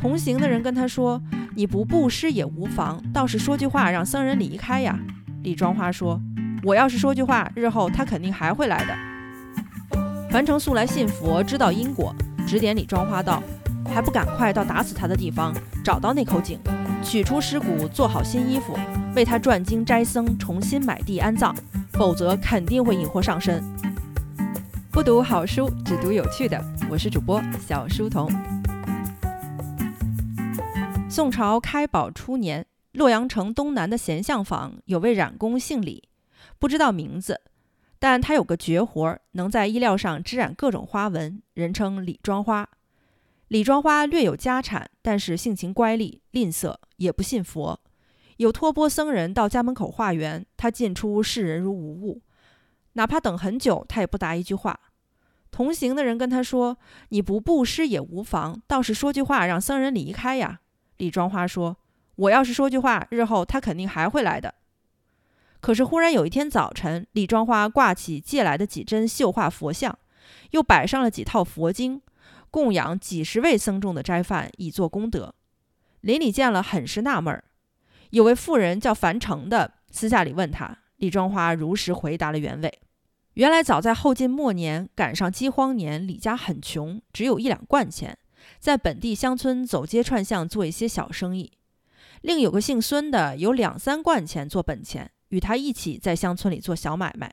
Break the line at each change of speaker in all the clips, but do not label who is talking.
同行的人跟他说：“你不布施也无妨，倒是说句话让僧人离开呀。”李庄花说：“我要是说句话，日后他肯定还会来的。”樊城素来信佛，知道因果，指点李庄花道：“还不赶快到打死他的地方，找到那口井，取出尸骨，做好新衣服，为他转经斋僧，重新买地安葬，否则肯定会引祸上身。”不读好书，只读有趣的。我是主播小书童。宋朝开宝初年，洛阳城东南的贤相坊有位染工姓李，不知道名字，但他有个绝活，能在衣料上织染各种花纹，人称李庄花。李庄花略有家产，但是性情乖戾、吝啬，也不信佛。有托钵僧人到家门口化缘，他进出视人如无物，哪怕等很久，他也不答一句话。同行的人跟他说：“你不布施也无妨，倒是说句话让僧人离开呀。”李庄花说：“我要是说句话，日后他肯定还会来的。”可是忽然有一天早晨，李庄花挂起借来的几针绣画佛像，又摆上了几套佛经，供养几十位僧众的斋饭，以做功德。邻里见了，很是纳闷儿。有位妇人叫樊城的，私下里问他，李庄花如实回答了原委。原来早在后晋末年，赶上饥荒年，李家很穷，只有一两贯钱。在本地乡村走街串巷做一些小生意，另有个姓孙的有两三贯钱做本钱，与他一起在乡村里做小买卖。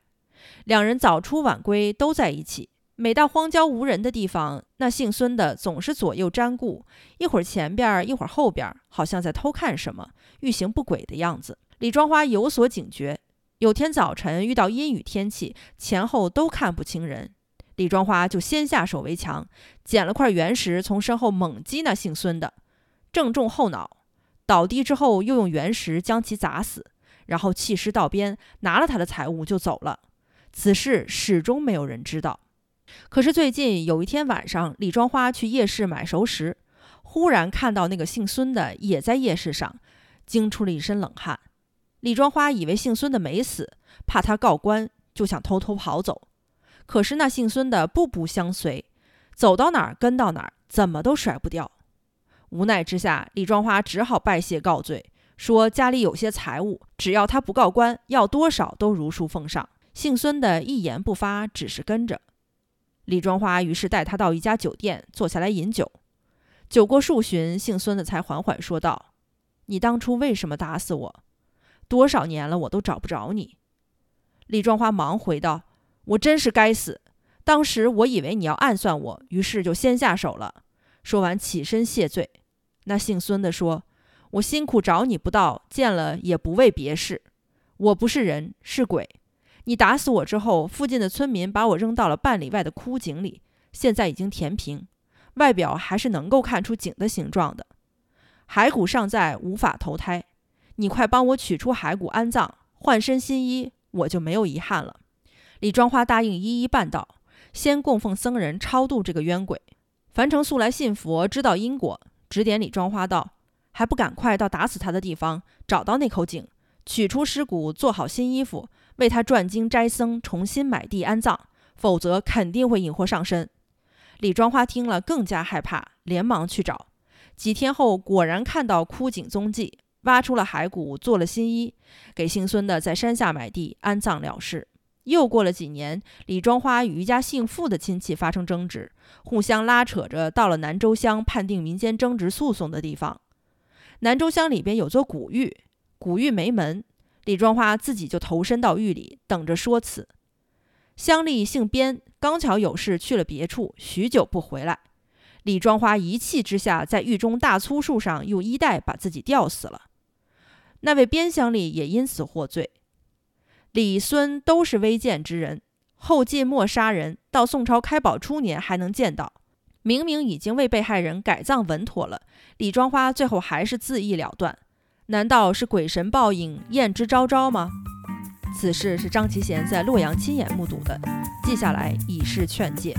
两人早出晚归都在一起。每到荒郊无人的地方，那姓孙的总是左右瞻顾，一会儿前边，一会儿后边，好像在偷看什么，欲行不轨的样子。李庄花有所警觉，有天早晨遇到阴雨天气，前后都看不清人。李庄花就先下手为强，捡了块原石，从身后猛击那姓孙的，正中后脑，倒地之后又用原石将其砸死，然后弃尸道边，拿了他的财物就走了。此事始终没有人知道。可是最近有一天晚上，李庄花去夜市买熟食，忽然看到那个姓孙的也在夜市上，惊出了一身冷汗。李庄花以为姓孙的没死，怕他告官，就想偷偷跑走。可是那姓孙的步步相随，走到哪儿跟到哪儿，怎么都甩不掉。无奈之下，李庄花只好拜谢告罪，说家里有些财物，只要他不告官，要多少都如数奉上。姓孙的一言不发，只是跟着。李庄花于是带他到一家酒店坐下来饮酒。酒过数巡，姓孙的才缓缓说道：“你当初为什么打死我？多少年了，我都找不着你。”李庄花忙回道。我真是该死！当时我以为你要暗算我，于是就先下手了。说完起身谢罪。那姓孙的说：“我辛苦找你不到，见了也不为别事。我不是人，是鬼。你打死我之后，附近的村民把我扔到了半里外的枯井里，现在已经填平，外表还是能够看出井的形状的。骸骨尚在，无法投胎。你快帮我取出骸骨安葬，换身新衣，我就没有遗憾了。”李庄花答应一一办到，先供奉僧人超度这个冤鬼。樊城素来信佛，知道因果，指点李庄花道：“还不赶快到打死他的地方，找到那口井，取出尸骨，做好新衣服，为他转经斋僧，重新买地安葬，否则肯定会引祸上身。”李庄花听了更加害怕，连忙去找。几天后，果然看到枯井踪迹，挖出了骸骨，做了新衣，给姓孙的在山下买地安葬了事。又过了几年，李庄花与一家姓傅的亲戚发生争执，互相拉扯着到了南州乡判定民间争执诉讼的地方。南州乡里边有座古狱，古狱没门，李庄花自己就投身到狱里，等着说辞。乡里姓边，刚巧有事去了别处，许久不回来。李庄花一气之下，在狱中大粗树上用衣带把自己吊死了。那位边乡里也因此获罪。李孙都是微贱之人，后晋末杀人，到宋朝开宝初年还能见到。明明已经为被害人改葬稳妥了，李庄花最后还是自缢了断，难道是鬼神报应，验之昭昭吗？此事是张其贤在洛阳亲眼目睹的，记下来以示劝诫。